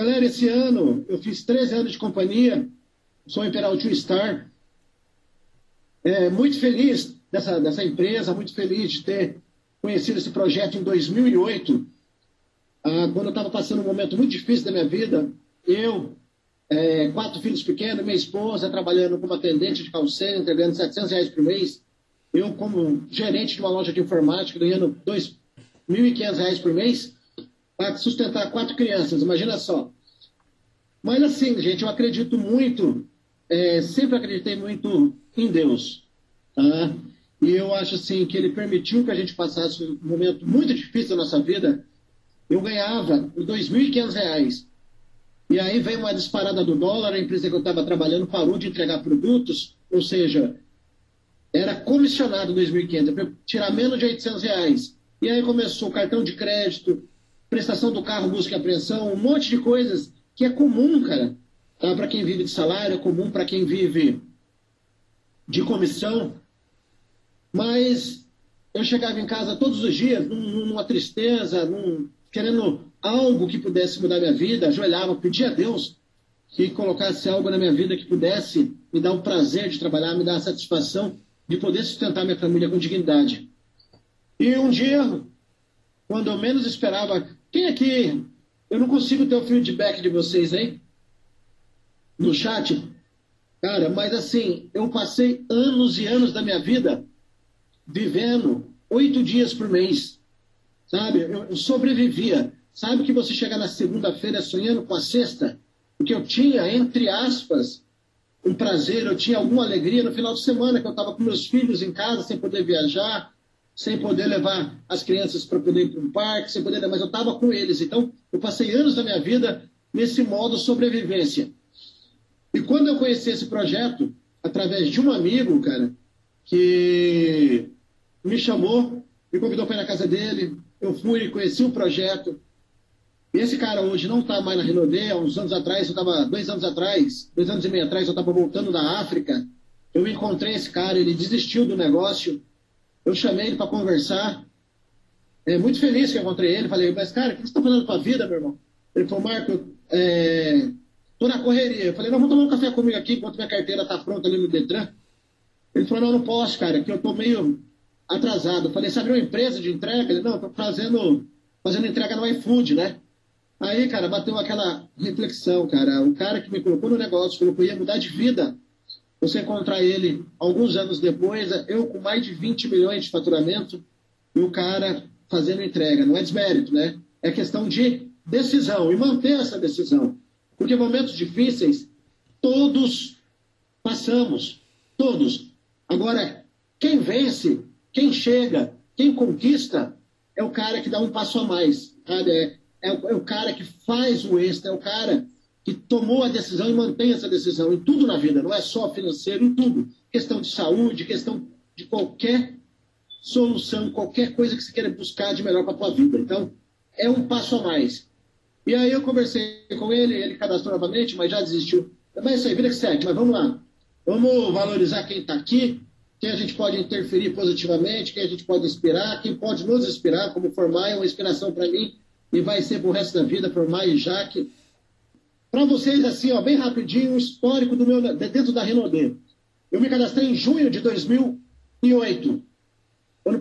Galera, esse ano eu fiz 13 anos de companhia, sou Imperial Two Star. É, muito feliz dessa, dessa empresa, muito feliz de ter conhecido esse projeto em 2008, ah, quando eu estava passando um momento muito difícil da minha vida. Eu, é, quatro filhos pequenos, minha esposa trabalhando como atendente de call center, ganhando 700 reais por mês. Eu, como gerente de uma loja de informática, ganhando 2.500 reais por mês para sustentar quatro crianças, imagina só. Mas assim, gente, eu acredito muito, é, sempre acreditei muito em Deus. Tá? E eu acho assim que ele permitiu que a gente passasse um momento muito difícil da nossa vida. Eu ganhava R$ 2.500. E aí veio uma disparada do dólar, a empresa que eu estava trabalhando parou de entregar produtos, ou seja, era comissionado 2.500, para tirar menos de 800 reais. E aí começou o cartão de crédito, prestação do carro, busca e apreensão, um monte de coisas que é comum, cara. Tá? Para quem vive de salário, é comum para quem vive de comissão. Mas eu chegava em casa todos os dias numa tristeza, num, querendo algo que pudesse mudar minha vida, ajoelhava, pedia a Deus que colocasse algo na minha vida que pudesse me dar o prazer de trabalhar, me dar a satisfação de poder sustentar minha família com dignidade. E um dia, quando eu menos esperava, quem aqui, eu não consigo ter o feedback de vocês aí no chat, cara, mas assim, eu passei anos e anos da minha vida vivendo oito dias por mês. Sabe? Eu, sobrevivia. Sabe que você chega na segunda-feira sonhando com a sexta? Porque eu tinha, entre aspas, um prazer, eu tinha alguma alegria no final de semana, que eu estava com meus filhos em casa, sem poder viajar, sem poder levar as crianças para poder ir para um parque, sem poder, mas eu estava com eles. Então, eu passei anos da minha vida nesse modo sobrevivência. E quando eu conheci esse projeto, através de um amigo, cara, que me chamou, me convidou para ir na casa dele. Eu fui, conheci o projeto. Esse cara hoje não está mais na Renaudet. Há uns anos atrás, eu estava, dois anos atrás, dois anos e meio atrás, eu estava voltando da África. Eu encontrei esse cara, ele desistiu do negócio. Eu chamei ele para conversar. É, muito feliz que eu encontrei ele. Falei, mas cara, o que você está fazendo com a vida, meu irmão? Ele falou, Marco, é, tô na correria. Eu falei, não, vamos tomar um café comigo aqui enquanto minha carteira está pronta ali no Detran. Ele falou, não, não posso, cara, que eu tô meio atrasado. Eu falei, sabe uma empresa de entrega? Ele, não, estou fazendo, fazendo entrega no iFood, né? Aí, cara, bateu aquela reflexão, cara. O cara que me colocou no negócio, falou que eu ia mudar de vida. Você encontrar ele alguns anos depois, eu com mais de 20 milhões de faturamento, e o cara fazendo entrega. Não é desmérito, né? É questão de decisão e manter essa decisão. Porque momentos difíceis, todos passamos. Todos. Agora, quem vence quem chega, quem conquista, é o cara que dá um passo a mais, sabe? É, é, é o cara que faz o extra, é o cara que tomou a decisão e mantém essa decisão em tudo na vida, não é só financeiro, em tudo. Questão de saúde, questão de qualquer solução, qualquer coisa que você queira buscar de melhor para a tua vida. Então, é um passo a mais. E aí eu conversei com ele, ele cadastrou novamente, mas já desistiu. Mas é isso aí, vida que segue, mas vamos lá. Vamos valorizar quem está aqui, quem a gente pode interferir positivamente, quem a gente pode inspirar, quem pode nos inspirar, como Formar é uma inspiração para mim e vai ser para o resto da vida, Formar e Jaque. Para vocês, assim, ó, bem rapidinho, o histórico do meu, dentro da Renaudet. Eu me cadastrei em junho de 2008.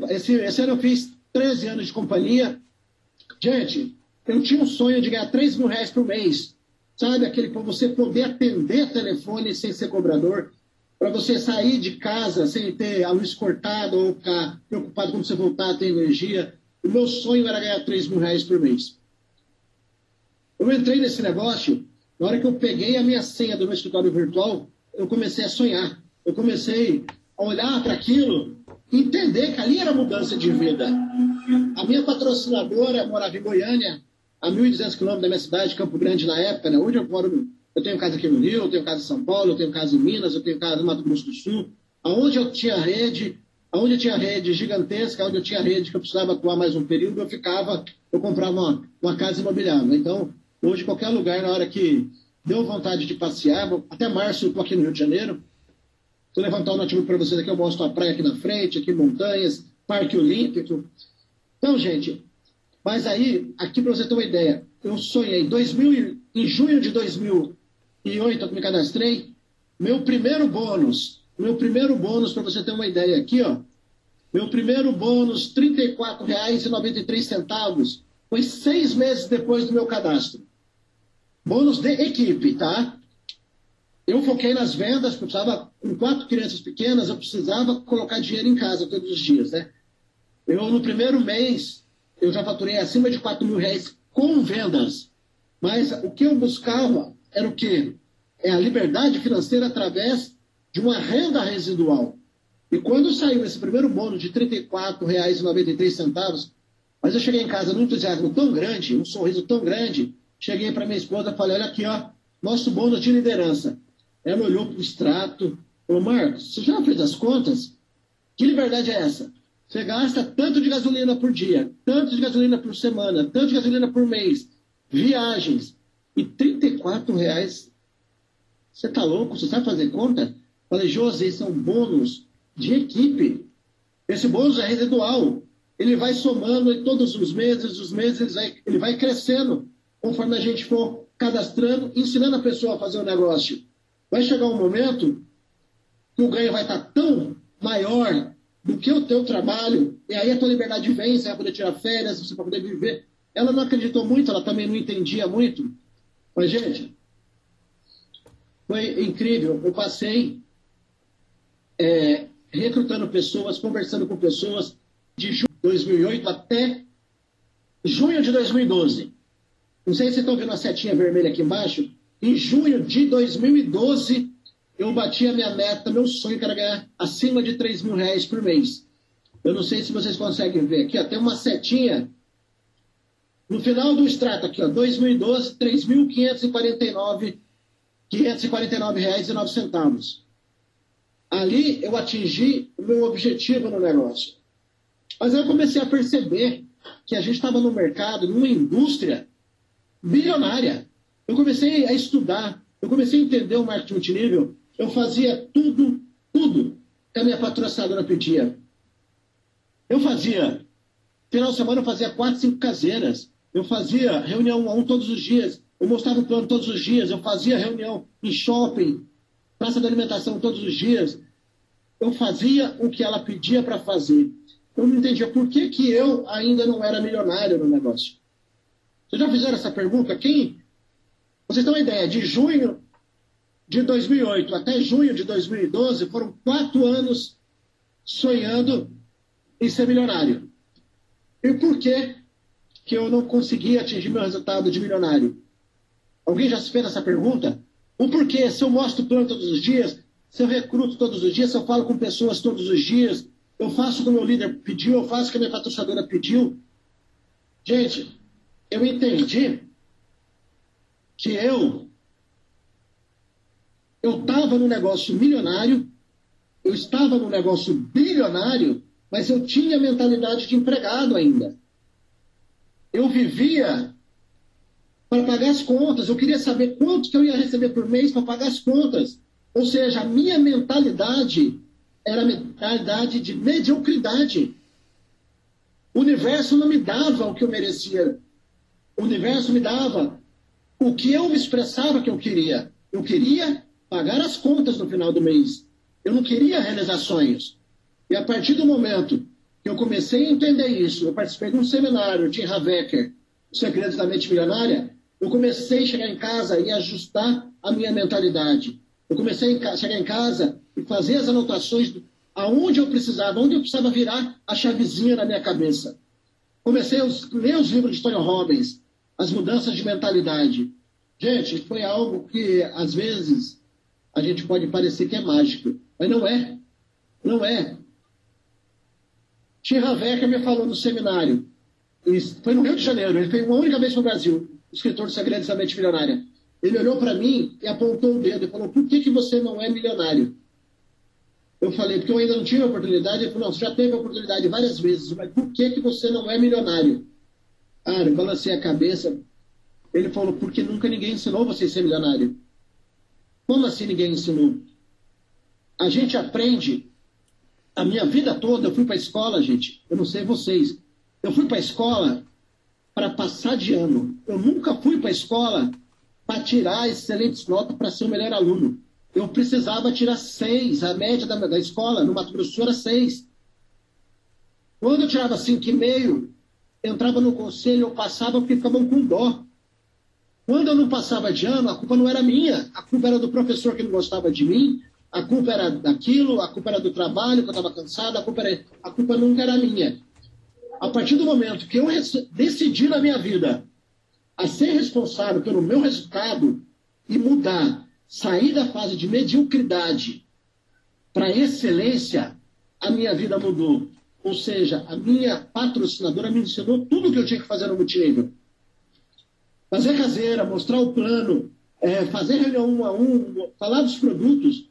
Esse, esse ano eu fiz 13 anos de companhia. Gente, eu tinha um sonho de ganhar 3 mil reais por mês. Sabe, aquele para você poder atender telefone sem ser cobrador para você sair de casa sem ter a luz cortada ou ficar preocupado quando você voltar a ter energia. O meu sonho era ganhar 3 mil reais por mês. Eu entrei nesse negócio, na hora que eu peguei a minha senha do meu escritório virtual, eu comecei a sonhar. Eu comecei a olhar para aquilo entender que ali era mudança de vida. A minha patrocinadora morava em Goiânia, a 1.200 quilômetros da minha cidade, Campo Grande, na época, né? hoje eu moro eu tenho casa aqui no Rio, eu tenho casa em São Paulo, eu tenho casa em Minas, eu tenho casa no Mato Grosso do Sul. Aonde eu tinha rede, aonde eu tinha rede gigantesca, onde eu tinha rede que eu precisava atuar mais um período, eu ficava, eu comprava uma, uma casa imobiliária. Então, hoje, qualquer lugar, na hora que deu vontade de passear, até março eu estou aqui no Rio de Janeiro. Vou levantar o notebook para vocês aqui, eu mostro a praia aqui na frente, aqui montanhas, Parque Olímpico. Então, gente, mas aí, aqui para você ter uma ideia, eu sonhei, em 2000 em junho de 2008, eu me cadastrei, meu primeiro bônus, meu primeiro bônus, para você ter uma ideia aqui, ó, meu primeiro bônus, R$ 34,93, foi seis meses depois do meu cadastro. Bônus de equipe, tá? Eu foquei nas vendas, eu precisava, com quatro crianças pequenas, eu precisava colocar dinheiro em casa todos os dias, né? Eu, no primeiro mês, eu já faturei acima de 4 mil reais com vendas. Mas o que eu buscava era o quê? É a liberdade financeira através de uma renda residual. E quando saiu esse primeiro bônus de R$ 34,93, mas eu cheguei em casa num entusiasmo tão grande, um sorriso tão grande, cheguei para minha esposa e falei, olha aqui, ó, nosso bônus de liderança. Ela olhou para o extrato, falou, Marcos, você já fez as contas? Que liberdade é essa? Você gasta tanto de gasolina por dia, tanto de gasolina por semana, tanto de gasolina por mês, viagens, e R$ reais. Você tá louco? Você sabe fazer conta? Falei, José, são bônus de equipe. Esse bônus é residual. Ele vai somando em todos os meses, os meses ele vai crescendo conforme a gente for cadastrando, ensinando a pessoa a fazer o um negócio. Vai chegar um momento que o ganho vai estar tão maior do que o teu trabalho, e aí a tua liberdade vem, você vai poder tirar férias, você vai poder viver. Ela não acreditou muito, ela também não entendia muito. Mas, gente, foi incrível. Eu passei é, recrutando pessoas, conversando com pessoas de junho de 2008 até junho de 2012. Não sei se vocês estão vendo a setinha vermelha aqui embaixo. Em junho de 2012, eu bati a minha meta, meu sonho, que era ganhar acima de 3 mil reais por mês. Eu não sei se vocês conseguem ver aqui, ó, tem uma setinha no final do extrato aqui, ó, 2012, 3.549 549 reais e 9 centavos. Ali eu atingi o meu objetivo no negócio. Mas eu comecei a perceber que a gente estava no mercado, numa indústria bilionária. Eu comecei a estudar, eu comecei a entender o marketing multinível. Eu fazia tudo, tudo que a minha patrocinadora pedia. Eu fazia, final de semana eu fazia quatro, cinco caseiras. Eu fazia reunião um a um todos os dias. Eu mostrava o plano todos os dias. Eu fazia reunião em shopping, praça de alimentação todos os dias. Eu fazia o que ela pedia para fazer. Eu não entendia por que, que eu ainda não era milionário no negócio. Vocês já fizeram essa pergunta? Quem? Vocês têm uma ideia? De junho de 2008 até junho de 2012 foram quatro anos sonhando em ser milionário. E por que, que eu não consegui atingir meu resultado de milionário? Alguém já se fez essa pergunta? O porquê? Se eu mostro o plano todos os dias, se eu recruto todos os dias, se eu falo com pessoas todos os dias, eu faço o que o meu líder pediu, eu faço o que a minha patrocinadora pediu. Gente, eu entendi que eu eu estava no negócio milionário, eu estava no negócio bilionário, mas eu tinha mentalidade de empregado ainda. Eu vivia para pagar as contas. Eu queria saber quanto que eu ia receber por mês para pagar as contas. Ou seja, a minha mentalidade era a mentalidade de mediocridade. O universo não me dava o que eu merecia. O universo me dava o que eu me expressava que eu queria. Eu queria pagar as contas no final do mês. Eu não queria realizar sonhos. E a partir do momento que eu comecei a entender isso, eu participei de um seminário, Tim Havecker, Segredos da Mente Milionária, eu comecei a chegar em casa e ajustar a minha mentalidade. Eu comecei a chegar em casa e fazer as anotações aonde eu precisava, onde eu precisava virar a chavezinha na minha cabeça. Comecei a ler os livros de Tony Robbins, as mudanças de mentalidade. Gente, foi algo que às vezes a gente pode parecer que é mágico, mas não é. Não é. Tim Havecker me falou no seminário, foi no Rio de Janeiro, ele foi uma única vez para o Brasil, escritor do Segredos da Mente Milionária. Ele olhou para mim e apontou o dedo e falou: Por que, que você não é milionário? Eu falei: Porque eu ainda não tive a oportunidade. Ele falou: Não, você já teve a oportunidade várias vezes, mas por que, que você não é milionário? Ah, eu balancei a cabeça. Ele falou: Porque nunca ninguém ensinou você a ser milionário. Como assim ninguém ensinou? A gente aprende. A minha vida toda eu fui para a escola, gente. Eu não sei vocês. Eu fui para a escola para passar de ano. Eu nunca fui para a escola para tirar excelentes notas para ser o melhor aluno. Eu precisava tirar seis, a média da, da escola no Mato Grosso era seis. Quando eu tirava cinco e meio, entrava no conselho, eu passava porque ficavam com dó. Quando eu não passava de ano, a culpa não era minha, a culpa era do professor que não gostava de mim, a culpa era daquilo, a culpa era do trabalho, que eu estava cansado, a culpa, era, a culpa nunca era minha. A partir do momento que eu decidi na minha vida a ser responsável pelo meu resultado e mudar, sair da fase de mediocridade para excelência, a minha vida mudou. Ou seja, a minha patrocinadora me ensinou tudo o que eu tinha que fazer no multinível. Fazer caseira, mostrar o plano, é, fazer reunião um a um, falar dos produtos.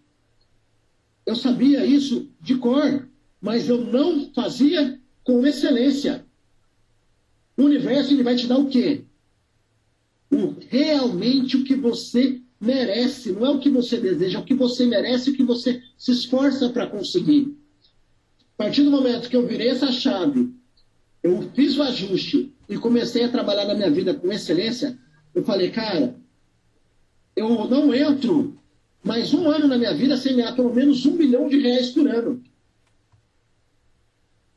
Eu sabia isso de cor, mas eu não fazia com excelência. O universo ele vai te dar o quê? O, realmente o que você merece, não é o que você deseja, é o que você merece, o que você se esforça para conseguir. A partir do momento que eu virei essa chave, eu fiz o ajuste e comecei a trabalhar na minha vida com excelência, eu falei, cara, eu não entro mais um ano na minha vida sem ganhar pelo menos um milhão de reais por ano.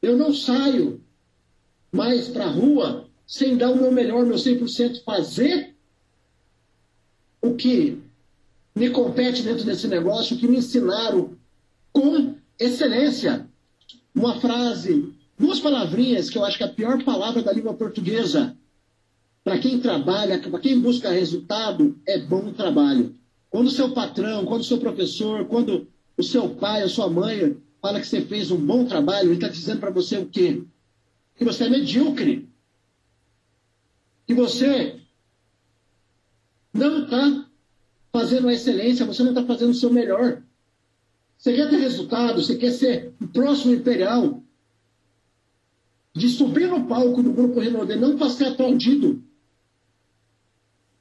Eu não saio mais para a rua sem dar o meu melhor, meu 100%, fazer o que me compete dentro desse negócio, o que me ensinaram com excelência. Uma frase, duas palavrinhas que eu acho que é a pior palavra da língua portuguesa. Para quem trabalha, para quem busca resultado, é bom trabalho. Quando o seu patrão, quando o seu professor, quando o seu pai, a sua mãe fala que você fez um bom trabalho, ele está dizendo para você o quê? Que você é medíocre. Que você não está fazendo a excelência, você não está fazendo o seu melhor. Você quer ter resultado, você quer ser o próximo imperial. De subir no palco do Grupo Renaudet, não para ser aplaudido.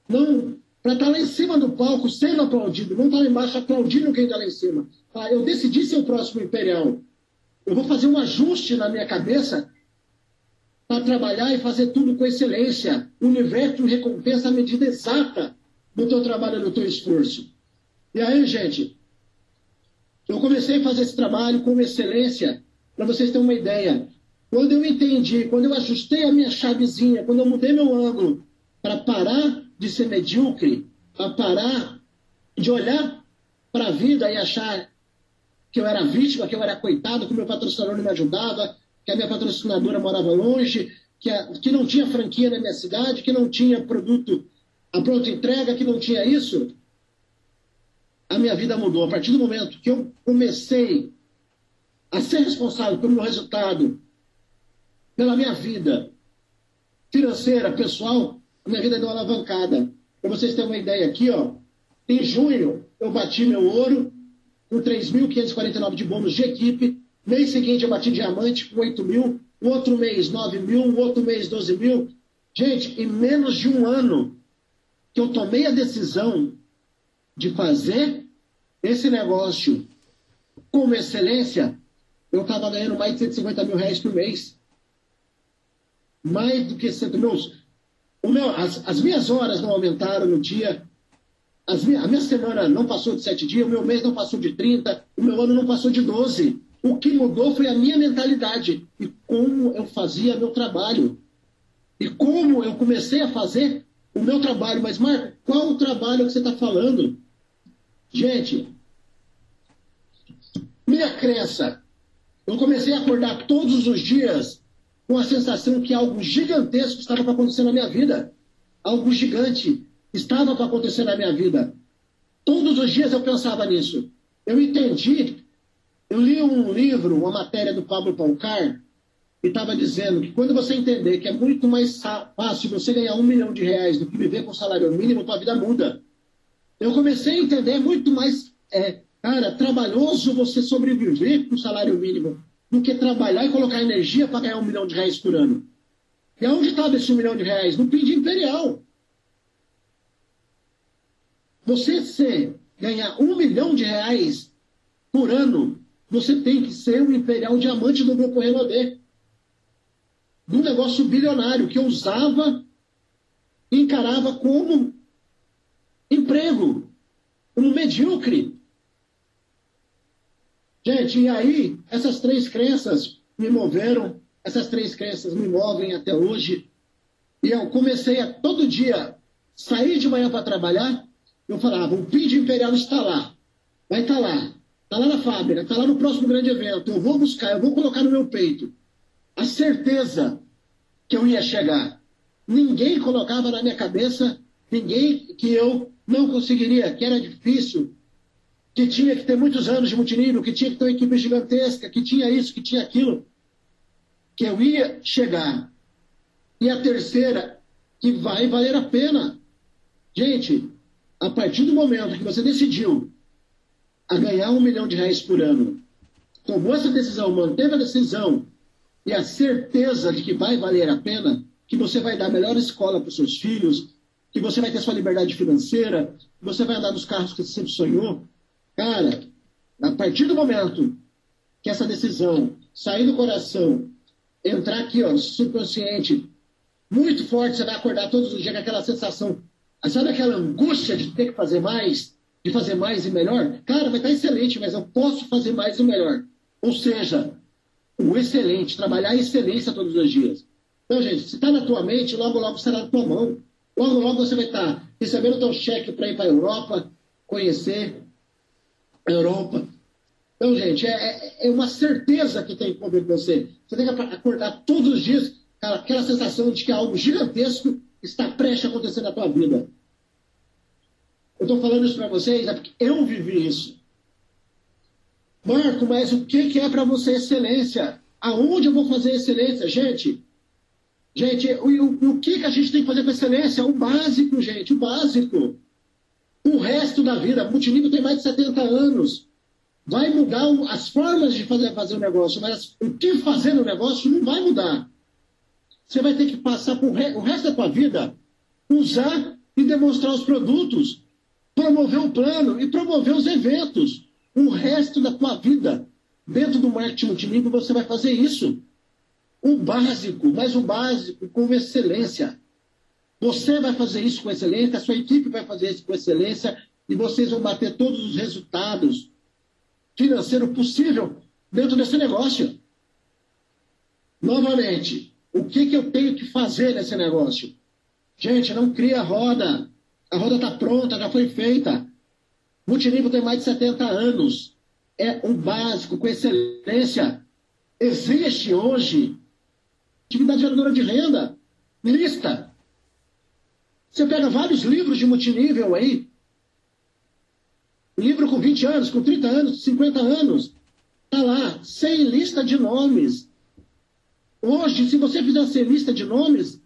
Não para estar tá lá em cima do palco sendo aplaudido, não estar tá lá embaixo aplaudindo quem está lá em cima. Ah, eu decidi ser o próximo imperial. Eu vou fazer um ajuste na minha cabeça para trabalhar e fazer tudo com excelência. O universo recompensa a medida exata do teu trabalho e do teu esforço. E aí, gente, eu comecei a fazer esse trabalho com excelência, para vocês terem uma ideia. Quando eu entendi, quando eu ajustei a minha chavezinha, quando eu mudei meu ângulo para parar de ser medíocre, para parar de olhar para a vida e achar que eu era vítima, que eu era coitado, que meu patrocinador não me ajudava, que a minha patrocinadora morava longe, que, a, que não tinha franquia na minha cidade, que não tinha produto a pronta entrega, que não tinha isso. A minha vida mudou. A partir do momento que eu comecei a ser responsável pelo meu resultado, pela minha vida financeira, pessoal, a minha vida deu uma alavancada. Para vocês terem uma ideia aqui, ó, em junho eu bati meu ouro, com 3.549 de bônus de equipe. Mês seguinte eu bati diamante com 8 mil. O outro mês 9 mil, o outro mês 12 mil. Gente, em menos de um ano que eu tomei a decisão de fazer esse negócio com excelência, eu estava ganhando mais de 150 mil reais por mês. Mais do que 100 mil. Meu, as, as minhas horas não aumentaram no dia, as minha, a minha semana não passou de sete dias, o meu mês não passou de 30, o meu ano não passou de 12. O que mudou foi a minha mentalidade e como eu fazia meu trabalho. E como eu comecei a fazer o meu trabalho. Mas, Marco, qual o trabalho que você está falando? Gente, minha crença. Eu comecei a acordar todos os dias com a sensação que algo gigantesco estava para acontecer na minha vida. Algo gigante estava para acontecer na minha vida. Todos os dias eu pensava nisso. Eu entendi. Eu li um livro, uma matéria do Pablo Poncar, e estava dizendo que quando você entender que é muito mais fácil você ganhar um milhão de reais do que viver com salário mínimo, tua vida muda. Eu comecei a entender muito mais, é, cara, trabalhoso você sobreviver com salário mínimo do que trabalhar e colocar energia para ganhar um milhão de reais por ano. E aonde estava esse milhão de reais? No PIN de Imperial. Você ser, ganhar um milhão de reais por ano, você tem que ser um Imperial Diamante do Grupo Renaudet. Um negócio bilionário que eu usava, encarava como mendigo, um medíocre. Gente, e aí, essas três crenças me moveram, essas três crenças me movem até hoje. E eu comecei a todo dia sair de manhã para trabalhar, eu falava, o PID Imperial está lá, vai estar tá lá, está lá na fábrica, está lá no próximo grande evento, eu vou buscar, eu vou colocar no meu peito a certeza que eu ia chegar. Ninguém colocava na minha cabeça, ninguém que eu não conseguiria, que era difícil, que tinha que ter muitos anos de multinível, que tinha que ter uma equipe gigantesca, que tinha isso, que tinha aquilo, que eu ia chegar. E a terceira, que vai valer a pena. Gente, a partir do momento que você decidiu a ganhar um milhão de reais por ano, tomou essa decisão, manteve a decisão e a certeza de que vai valer a pena, que você vai dar a melhor escola para os seus filhos, que você vai ter sua liberdade financeira, que você vai andar nos carros que você sempre sonhou. Cara, a partir do momento que essa decisão sair do coração, entrar aqui, ó, subconsciente, muito forte, você vai acordar todos os dias com aquela sensação, sabe aquela angústia de ter que fazer mais, de fazer mais e melhor? Cara, vai estar excelente, mas eu posso fazer mais e melhor. Ou seja, o excelente, trabalhar a excelência todos os dias. Então, gente, se está na tua mente, logo, logo será na tua mão. Logo, logo você vai estar recebendo o teu cheque para ir para a Europa, conhecer a Europa. Então, gente, é, é, é uma certeza que tem que conviver com você. Você tem que acordar todos os dias cara, aquela sensação de que algo gigantesco está prestes a acontecer na tua vida. Eu estou falando isso para vocês é porque eu vivi isso. Marco, mas o que, que é para você excelência? Aonde eu vou fazer excelência? Gente, gente, o, o, que, que a gente tem que fazer com excelência? O básico, gente, o básico. O resto da vida, multinível tem mais de 70 anos. Vai mudar as formas de fazer, fazer o negócio, mas o que fazer no negócio não vai mudar. Você vai ter que passar por re, o resto da tua vida usar e demonstrar os produtos, promover o plano e promover os eventos o resto da tua vida. Dentro do marketing multinível, você vai fazer isso. O básico, mas o básico com excelência. Você vai fazer isso com excelência, a sua equipe vai fazer isso com excelência e vocês vão bater todos os resultados financeiros possível dentro desse negócio. Novamente, o que, que eu tenho que fazer nesse negócio? Gente, não cria roda. A roda está pronta, já foi feita. Multinível tem mais de 70 anos. É um básico, com excelência. Existe hoje atividade geradora de renda. Lista. Você pega vários livros de multinível aí. Livro com 20 anos, com 30 anos, 50 anos. Está lá, sem lista de nomes. Hoje, se você fizer sem lista de nomes,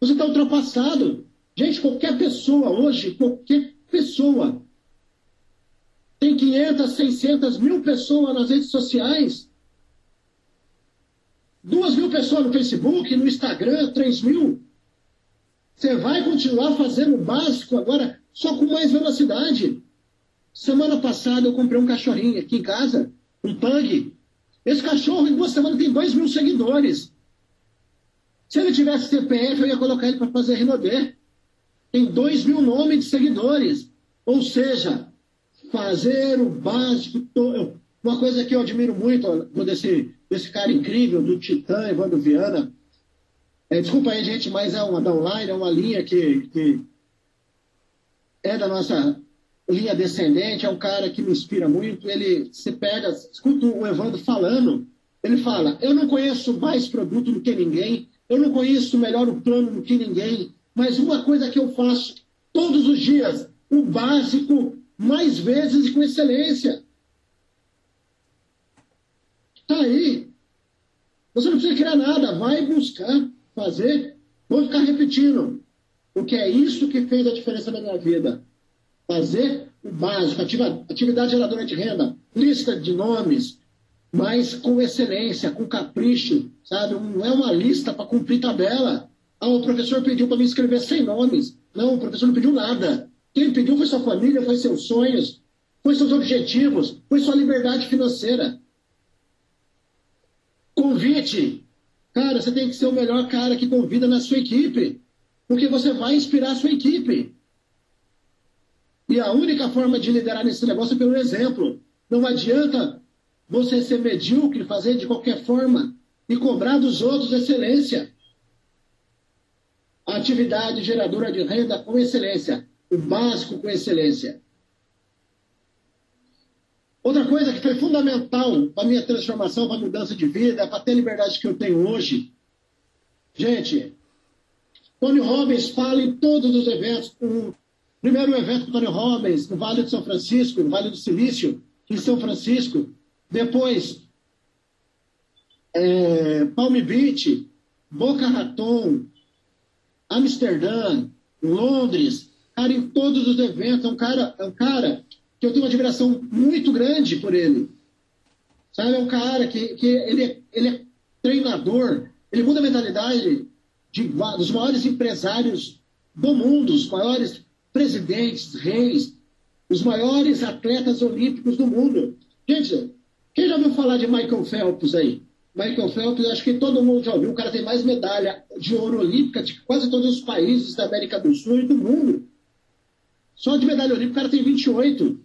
você está ultrapassado. Gente, qualquer pessoa hoje, qualquer pessoa tem 500, 600 mil pessoas nas redes sociais. Duas mil pessoas no Facebook, no Instagram, 3 mil. Você vai continuar fazendo o básico agora, só com mais velocidade. Semana passada eu comprei um cachorrinho aqui em casa, um pug. Esse cachorro em duas semanas tem 2 mil seguidores. Se ele tivesse CPF, eu ia colocar ele para fazer Renaudet. Tem 2 mil nomes de seguidores. Ou seja, fazer o básico. Uma coisa que eu admiro muito desse, desse cara incrível, do Titã, Evandro Viana. É, desculpa aí, gente, mas é uma downline, é uma linha que, que é da nossa linha descendente, é um cara que me inspira muito. Ele se pega, escuta o Evandro falando, ele fala: Eu não conheço mais produto do que ninguém, eu não conheço melhor o plano do que ninguém, mas uma coisa que eu faço todos os dias, o básico mais vezes e com excelência. Está aí. Você não precisa criar nada, vai buscar fazer. Vou ficar repetindo. Porque é isso que fez a diferença na minha vida. Fazer o básico, atividade geradora de renda, lista de nomes, mas com excelência, com capricho, sabe? Não é uma lista para cumprir tabela. Ah, o professor pediu para me escrever 100 nomes. Não, o professor não pediu nada. Quem pediu foi sua família, foi seus sonhos, foi seus objetivos, foi sua liberdade financeira. Convite. Cara, você tem que ser o melhor cara que convida na sua equipe. Porque você vai inspirar a sua equipe. E a única forma de liderar nesse negócio é pelo exemplo. Não adianta você ser medíocre, fazer de qualquer forma e cobrar dos outros excelência. Atividade geradora de renda com excelência. O básico com excelência. Outra coisa que foi fundamental para minha transformação, para a mudança de vida, para ter a liberdade que eu tenho hoje. Gente, Tony Robbins fala em todos os eventos. O primeiro evento com Tony Robbins, no Vale de São Francisco, no Vale do Silício, em São Francisco. Depois, é, Palm Beach, Boca Raton, Amsterdã, Londres. Cara, em todos os eventos. É um cara, é um cara que eu tenho uma admiração muito grande por ele. Sabe, é um cara que, que ele, é, ele é treinador, ele muda a mentalidade de, dos maiores empresários do mundo, os maiores presidentes, reis, os maiores atletas olímpicos do mundo. Gente, quem já ouviu falar de Michael Phelps aí? Michael Phelps, acho que todo mundo já ouviu. O cara tem mais medalha de ouro olímpica de quase todos os países da América do Sul e do mundo. Só de medalha olímpica o cara tem 28.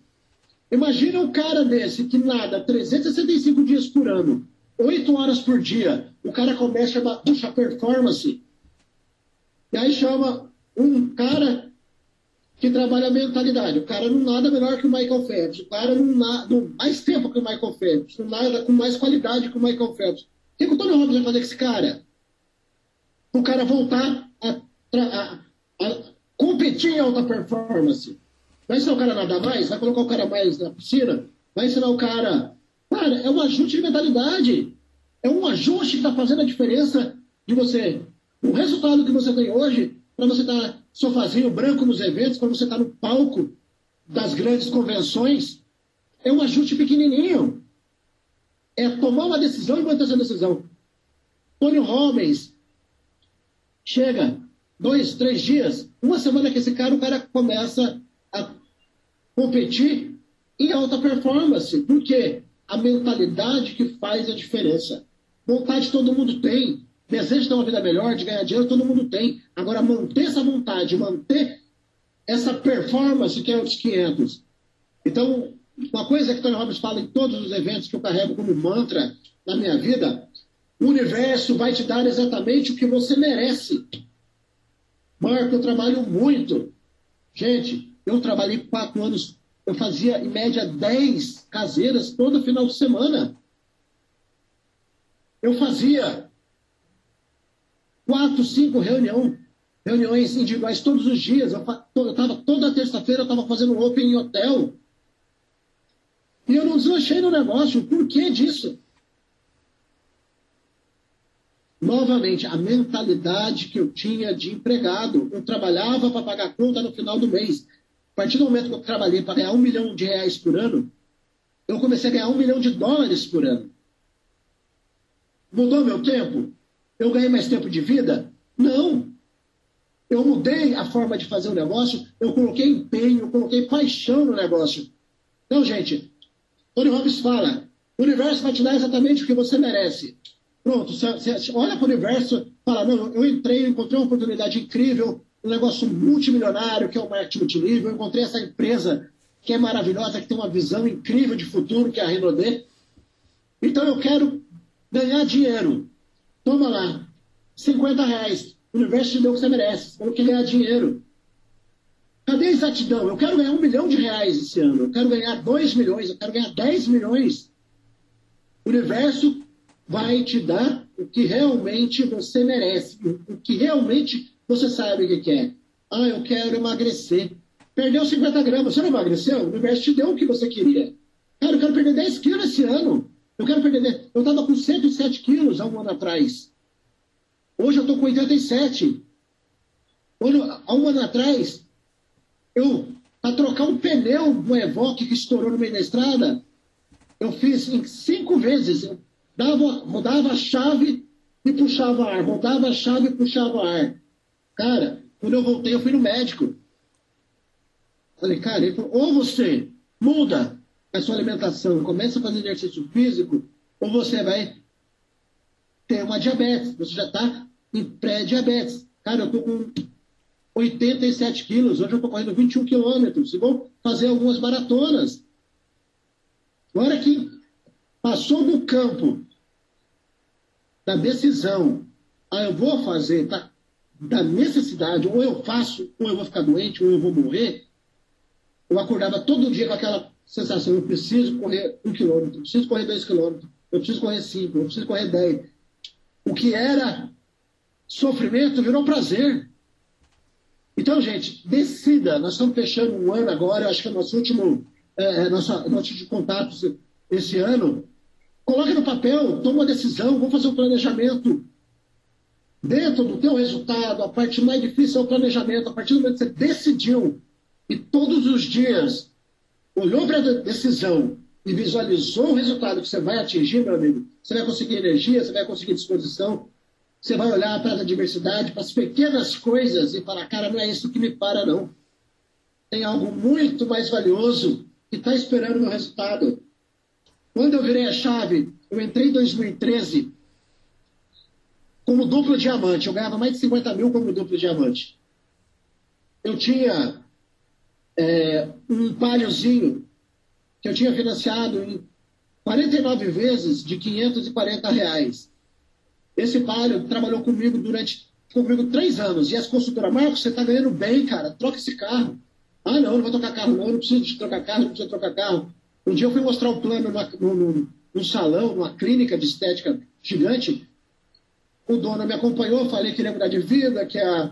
Imagina um cara desse que nada 365 dias por ano, 8 horas por dia. O cara começa a puxa performance. E aí chama um cara que trabalha a mentalidade. O cara não nada melhor que o Michael Phelps. O cara não nada mais tempo que o Michael Phelps. Não nada com mais qualidade que o Michael Phelps. O que, o Tony Robbins vai fazer com esse cara? O cara voltar a, a, a competir em alta performance. Vai ensinar o cara a nadar mais? Vai colocar o cara mais na piscina? Vai ensinar o cara. Cara, é um ajuste de mentalidade. É um ajuste que está fazendo a diferença de você. O resultado que você tem hoje, para você estar tá sofazinho branco nos eventos, para você estar tá no palco das grandes convenções, é um ajuste pequenininho. É tomar uma decisão e manter essa decisão. Tony Robbins chega dois, três dias, uma semana que esse cara, o cara começa competir em alta performance. Porque a mentalidade que faz a diferença. Vontade todo mundo tem. Desejo de ter uma vida melhor, de ganhar dinheiro, todo mundo tem. Agora, manter essa vontade, manter essa performance que é os 500. Então, uma coisa que Tony Robbins fala em todos os eventos que eu carrego como mantra na minha vida, o universo vai te dar exatamente o que você merece. Marco, eu trabalho muito. Gente, eu trabalhei quatro anos, eu fazia em média dez caseiras todo final de semana. Eu fazia quatro, cinco reunião, reuniões individuais todos os dias. Eu estava toda terça-feira, eu estava fazendo open em hotel. E eu não deslanchei no negócio. Por que disso? Novamente, a mentalidade que eu tinha de empregado. Eu trabalhava para pagar conta no final do mês. A partir do momento que eu trabalhei para ganhar um milhão de reais por ano, eu comecei a ganhar um milhão de dólares por ano. Mudou meu tempo? Eu ganhei mais tempo de vida? Não. Eu mudei a forma de fazer o negócio, eu coloquei empenho, eu coloquei paixão no negócio. Então, gente, Tony Robbins fala: o universo vai te dar exatamente o que você merece. Pronto, você, olha para o universo, fala: não, eu entrei, encontrei uma oportunidade incrível, um negócio multimilionário, que é o marketing multinível. Eu encontrei essa empresa que é maravilhosa, que tem uma visão incrível de futuro, que é a Renaudet. Então eu quero ganhar dinheiro. Toma lá, 50 reais. Universo te deu o que você merece. Eu quero ganhar dinheiro. Cadê a exatidão? Eu quero ganhar um milhão de reais esse ano. Eu quero ganhar dois milhões. Eu quero ganhar 10 milhões. O universo vai te dar o que realmente você merece. O que realmente você sabe o que é. Ah, eu quero emagrecer. Perdeu 50 gramas. Você não emagreceu? O universo te deu o que você queria. Cara, eu quero perder 10 quilos esse ano. Eu quero perder 10. Eu estava com 107 quilos há um ano atrás. Hoje eu estou com 87. Hoje, há um ano atrás, eu, para trocar um pneu do Evoque que estourou no meio da estrada, eu fiz em cinco vezes. Dava, rodava a chave e puxava ar. Rodava a chave e puxava ar. Cara, quando eu voltei, eu fui no médico. Falei, cara, ele falou, ou você muda a sua alimentação, começa a fazer exercício físico, ou você vai ter uma diabetes. Você já está em pré-diabetes. Cara, eu tô com 87 quilos, hoje eu estou correndo 21 quilômetros, e vou fazer algumas maratonas. Agora que passou do campo da decisão, ah, eu vou fazer, tá, da necessidade, ou eu faço, ou eu vou ficar doente, ou eu vou morrer, eu acordava todo dia com aquela sensação, eu preciso correr um quilômetro, eu preciso correr dois quilômetros, eu preciso correr cinco, eu preciso correr dez. O que era sofrimento virou prazer. Então, gente, decida. Nós estamos fechando um ano agora, acho que é o nosso último, é, é nosso, nosso último contato esse ano. Coloque no papel, toma uma decisão, vamos fazer um planejamento. Dentro do teu resultado, a parte mais difícil é o planejamento. A partir do momento que você decidiu e todos os dias olhou para a decisão e visualizou o resultado que você vai atingir, meu amigo, você vai conseguir energia, você vai conseguir disposição, você vai olhar para a adversidade, para as pequenas coisas e falar, cara, não é isso que me para, não. Tem algo muito mais valioso que está esperando o meu resultado. Quando eu virei a chave, eu entrei em 2013 como duplo diamante. Eu ganhava mais de 50 mil como duplo diamante. Eu tinha é, um palhozinho que eu tinha financiado em 49 vezes de 540 reais. Esse palio trabalhou comigo durante comigo três anos. E as consultoras, Marcos, você está ganhando bem, cara, troca esse carro. Ah, não, não vou trocar carro, não, não preciso de trocar carro, não preciso trocar carro. Um dia eu fui mostrar o plano num, num salão, numa clínica de estética gigante. O dono me acompanhou, falei que ele ia mudar de vida, que é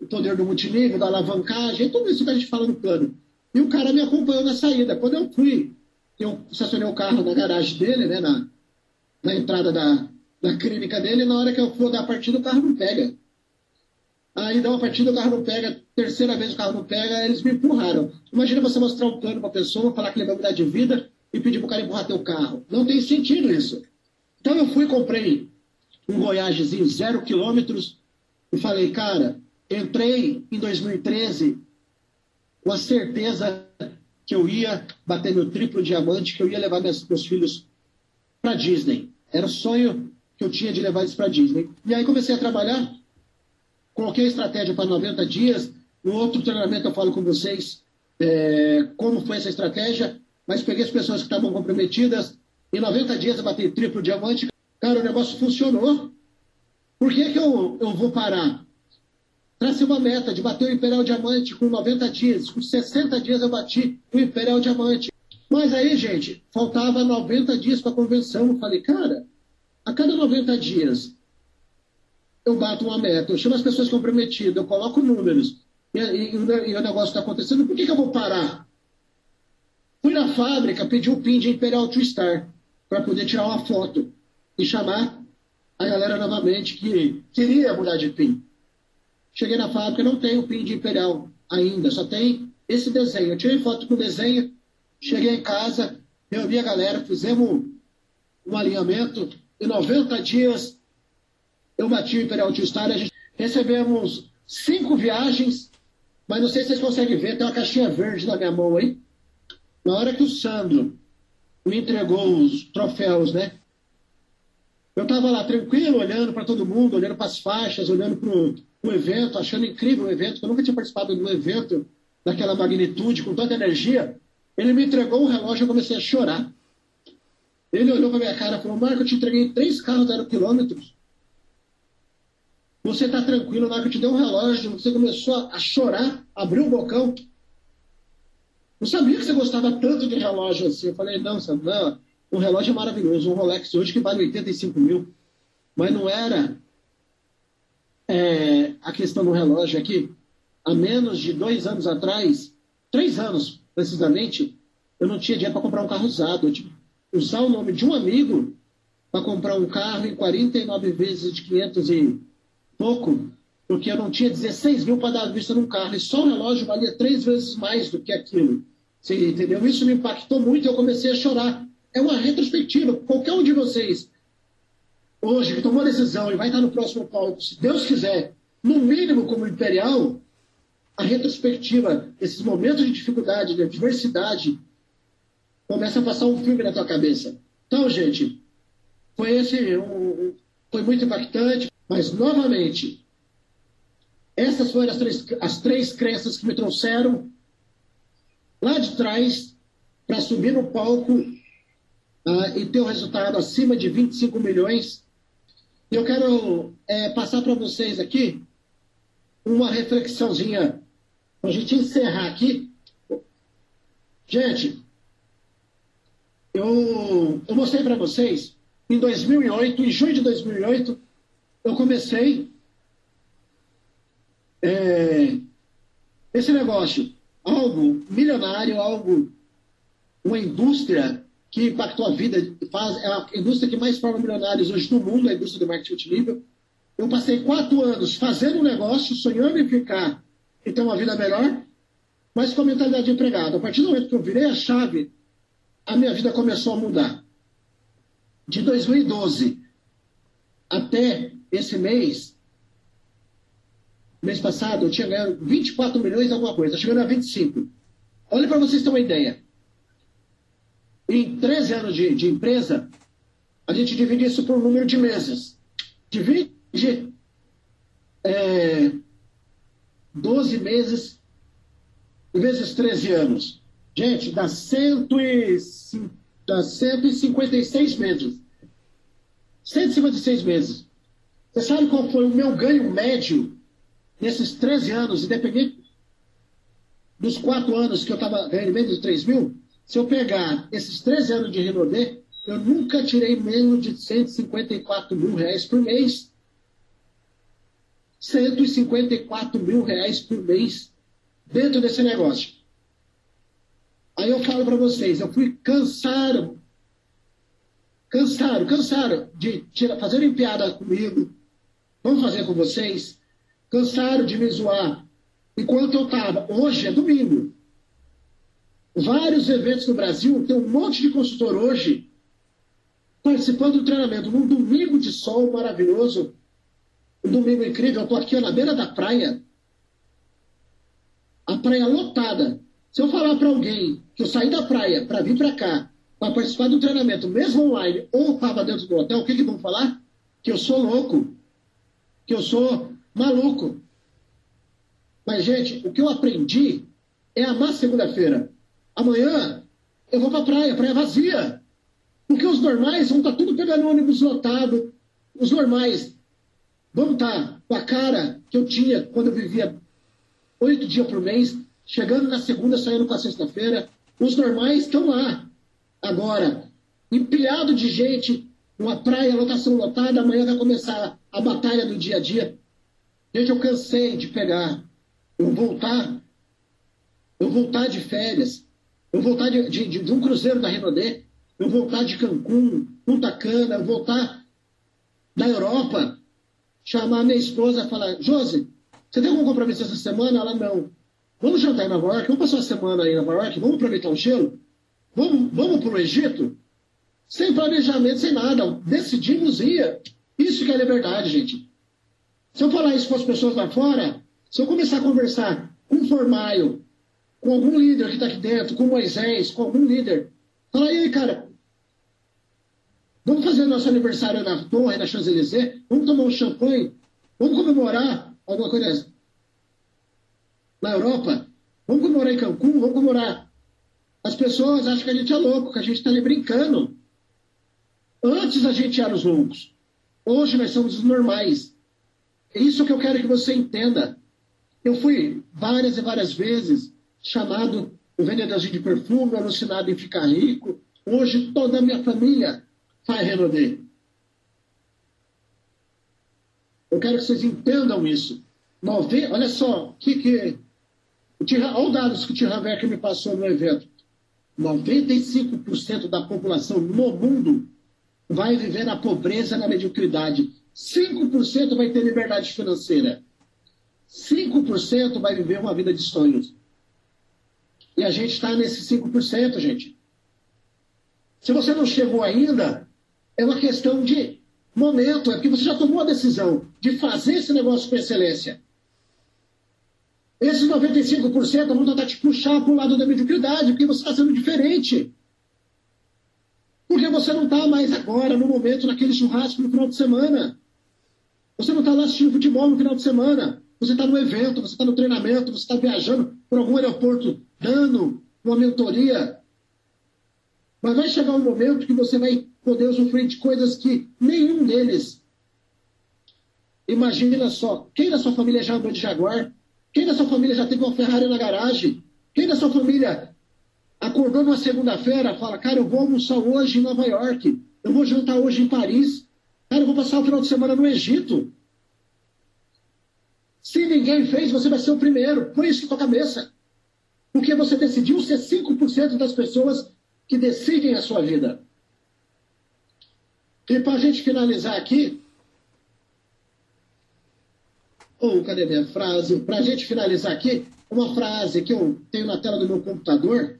o poder do multinível, da alavancagem, tudo isso que a gente fala no plano. E o cara me acompanhou na saída. Quando eu fui, eu estacionei o carro na garagem dele, né, na, na entrada da, da clínica dele, e na hora que eu for dar a partida, o carro não pega. Aí dá uma partida, o carro não pega, terceira vez o carro não pega, eles me empurraram. Imagina você mostrar um plano para pessoa, falar que ele vai mudar de vida e pedir para o cara empurrar teu carro. Não tem sentido isso. Então eu fui comprei um Voyagezinho zero quilômetros e falei, cara, entrei em 2013 com a certeza que eu ia bater meu triplo diamante, que eu ia levar meus, meus filhos para Disney. Era o sonho que eu tinha de levar eles para Disney. E aí comecei a trabalhar, coloquei a estratégia para 90 dias. No outro treinamento eu falo com vocês é, como foi essa estratégia, mas peguei as pessoas que estavam comprometidas. Em 90 dias eu bati triplo diamante. Cara, o negócio funcionou. Por que, que eu, eu vou parar? Tracei uma meta de bater o Imperial Diamante com 90 dias. Com 60 dias eu bati o Imperial Diamante. Mas aí, gente, faltava 90 dias para a convenção. Eu falei, cara, a cada 90 dias eu bato uma meta, eu chamo as pessoas comprometidas, eu coloco números e, e, e o negócio está acontecendo, por que, que eu vou parar? Fui na fábrica, pedi o PIN de Imperial Two Star para poder tirar uma foto e chamar a galera novamente que queria mudar de PIN. Cheguei na fábrica, não tem o PIN de Imperial ainda, só tem esse desenho. Eu tirei foto com o desenho, cheguei em casa, reuni a galera, fizemos um alinhamento. Em 90 dias, eu bati o Imperial Two Star. A gente recebemos cinco viagens, mas não sei se vocês conseguem ver, tem uma caixinha verde na minha mão aí. Na hora que o Sandro me entregou os troféus, né? Eu estava lá tranquilo, olhando para todo mundo, olhando para as faixas, olhando para o evento, achando incrível o evento, eu nunca tinha participado de um evento daquela magnitude, com tanta energia. Ele me entregou um relógio e eu comecei a chorar. Ele olhou para minha cara e falou: Marco, eu te entreguei três carros zero quilômetros. Você está tranquilo, na hora que eu te dei um relógio, você começou a chorar, abriu o bocão. Não sabia que você gostava tanto de relógio assim. Eu falei: Não, não, um relógio é maravilhoso, um Rolex hoje que vale 85 mil. Mas não era é, a questão do relógio aqui. Há menos de dois anos atrás, três anos precisamente, eu não tinha dinheiro para comprar um carro usado. Eu usar o nome de um amigo para comprar um carro em 49 vezes de 500 e pouco, porque eu não tinha 16 mil para dar vista num carro. E só o relógio valia três vezes mais do que aquilo. Você entendeu? Isso me impactou muito e eu comecei a chorar é uma retrospectiva. Qualquer um de vocês, hoje, que tomou a decisão e vai estar no próximo palco, se Deus quiser, no mínimo como imperial, a retrospectiva, esses momentos de dificuldade, de adversidade, começa a passar um filme na tua cabeça. Então, gente, foi esse, um, foi muito impactante, mas novamente, Essas foram as três, as três crenças que me trouxeram lá de trás para subir no palco uh, e ter um resultado acima de 25 milhões. E eu quero é, passar para vocês aqui uma reflexãozinha para a gente encerrar aqui. Gente, eu, eu mostrei para vocês, em 2008, em junho de 2008, eu comecei é, esse negócio, algo milionário, algo, uma indústria que impactou a vida, faz, é a indústria que mais forma milionários hoje no mundo, a indústria do marketing multinível. Eu passei quatro anos fazendo um negócio, sonhando em ficar e ter uma vida melhor, mas com a mentalidade de empregado. A partir do momento que eu virei a chave, a minha vida começou a mudar. De 2012 até esse mês, mês passado eu tinha ganhado 24 milhões alguma coisa, chegando a 25. Olha para vocês terem uma ideia. Em 13 anos de, de, empresa, a gente divide isso por número de meses. Divide é, 12 meses vezes 13 anos. Gente, dá, cento e, dá 156 meses. 156 meses. Você sabe qual foi o meu ganho médio nesses 13 anos, independente dos 4 anos que eu estava ganhando menos de 3 mil, se eu pegar esses 13 anos de Renaudet, eu nunca tirei menos de 154 mil reais por mês. 154 mil reais por mês dentro desse negócio. Aí eu falo para vocês, eu fui cansado, cansado, cansado de tirar, fazerem piada comigo. Vamos fazer com vocês. Cansaram de me zoar. Enquanto eu estava, hoje é domingo. Vários eventos no Brasil, tem um monte de consultor hoje participando do treinamento. Num domingo de sol maravilhoso, um domingo incrível, eu estou aqui na beira da praia, a praia lotada. Se eu falar para alguém que eu saí da praia para vir para cá, para participar do treinamento, mesmo online, ou estava dentro do hotel, o que, que vão falar? Que eu sou louco, que eu sou maluco. Mas, gente, o que eu aprendi é amar segunda-feira. Amanhã eu vou para a praia, praia vazia. Porque os normais vão estar tá tudo pegando ônibus lotado. Os normais vão estar tá com a cara que eu tinha quando eu vivia oito dias por mês, chegando na segunda, saindo com a sexta-feira. Os normais estão lá. Agora, empilhado de gente, uma praia, lotação lotada, amanhã vai começar a batalha do dia a dia. Gente, eu cansei de pegar, eu voltar, eu voltar de férias, eu voltar de, de, de um cruzeiro da Renaudet, eu voltar de Cancún, Punta Cana, eu voltar da Europa, chamar minha esposa e falar, Josi, você tem algum compromisso essa semana? Ela, não. Vamos jantar em Nova York? Vamos passar uma semana aí em Nova York? Vamos aproveitar o gelo? Vamos, vamos para o Egito? Sem planejamento, sem nada. Decidimos ir. Isso que é liberdade, gente. Se eu falar isso para as pessoas lá fora, se eu começar a conversar com o Formaio, com algum líder que está aqui dentro, com Moisés, com algum líder, fala aí, cara, vamos fazer nosso aniversário na torre, na Champs-Élysées, vamos tomar um champanhe, vamos comemorar alguma coisa na Europa, vamos comemorar em Cancún, vamos comemorar. As pessoas acham que a gente é louco, que a gente está ali brincando. Antes a gente era os loucos. Hoje nós somos os normais. É isso que eu quero que você entenda. Eu fui várias e várias vezes chamado o vendedorzinho de perfume, alucinado em ficar rico. Hoje toda a minha família faz Renaudet. Eu quero que vocês entendam isso. Nove... Olha só, que que... olha os dados que o Tira Becker me passou no evento. 95% da população no mundo vai viver na pobreza, na mediocridade. 5% vai ter liberdade financeira. 5% vai viver uma vida de sonhos. E a gente está nesse 5%, gente. Se você não chegou ainda, é uma questão de momento, é porque você já tomou a decisão de fazer esse negócio com excelência. Esses 95% vão tentar te puxar para o lado da mediocridade, porque você está sendo diferente. Porque você não está mais agora, no momento, naquele churrasco no final de semana. Você não está lá assistindo futebol no final de semana. você está no evento, você está no treinamento, você está viajando por algum aeroporto, dando uma mentoria. Mas vai chegar um momento que você vai poder usufruir de coisas que nenhum deles. Imagina só, quem da sua família já andou de Jaguar? Quem da sua família já teve uma Ferrari na garagem? Quem da sua família acordou numa segunda-feira, fala, cara, eu vou almoçar hoje em Nova York, eu vou jantar hoje em Paris, cara, eu vou passar o final de semana no Egito. Se ninguém fez, você vai ser o primeiro. Por isso que tua cabeça. Porque você decidiu ser 5% das pessoas que decidem a sua vida. E para a gente finalizar aqui, ou oh, cadê minha frase? Para a gente finalizar aqui, uma frase que eu tenho na tela do meu computador,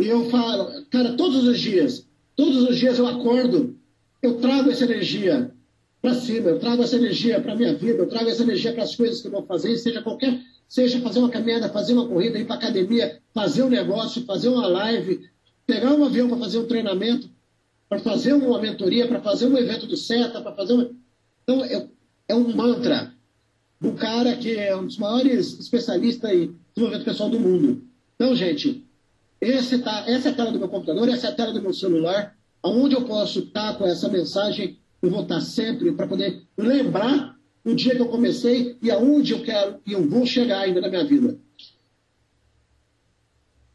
e eu falo, cara, todos os dias, todos os dias eu acordo, eu trago essa energia para cima, eu trago essa energia para minha vida, eu trago essa energia para as coisas que eu vou fazer, seja qualquer, seja fazer uma caminhada, fazer uma corrida, ir para academia, fazer um negócio, fazer uma live, pegar um avião para fazer um treinamento, para fazer uma mentoria, para fazer um evento do SETA, para fazer uma... Então, é, é um mantra do cara que é um dos maiores especialistas em desenvolvimento pessoal do mundo. Então, gente, tá, essa é a tela do meu computador, essa é a tela do meu celular, onde eu posso estar com essa mensagem, eu vou estar sempre para poder lembrar o dia que eu comecei e aonde eu quero e eu vou chegar ainda na minha vida.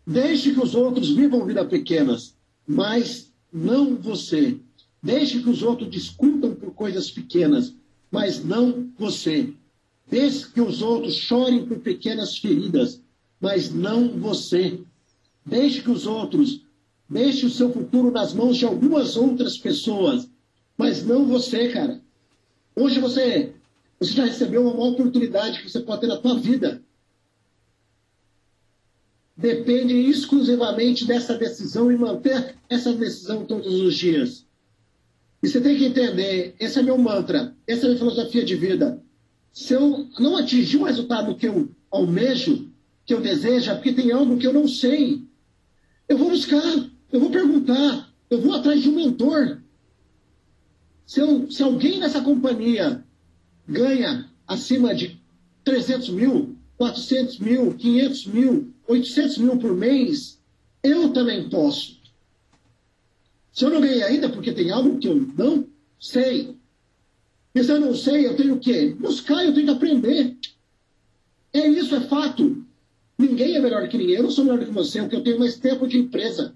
Deixe que os outros vivam vidas pequenas, mas não você. Deixe que os outros discutam por coisas pequenas, mas não você. Deixe que os outros chorem por pequenas feridas, mas não você. Deixe que os outros, deixe o seu futuro nas mãos de algumas outras pessoas, mas não você, cara. Hoje você, você já recebeu uma maior oportunidade que você pode ter na tua vida. Depende exclusivamente dessa decisão e manter essa decisão todos os dias. E você tem que entender, esse é meu mantra, essa é a minha filosofia de vida. Se eu não atingir o resultado que eu almejo, que eu desejo, é porque tem algo que eu não sei. Eu vou buscar, eu vou perguntar, eu vou atrás de um mentor. Se, eu, se alguém nessa companhia ganha acima de 300 mil, 400 mil, 500 mil, 800 mil por mês, eu também posso. Se eu não ganhei ainda porque tem algo que eu não sei, e se eu não sei, eu tenho o quê? Buscar, eu tenho que aprender. É isso, é fato. Ninguém é melhor que ninguém. Eu não sou melhor que você, porque eu tenho mais tempo de empresa.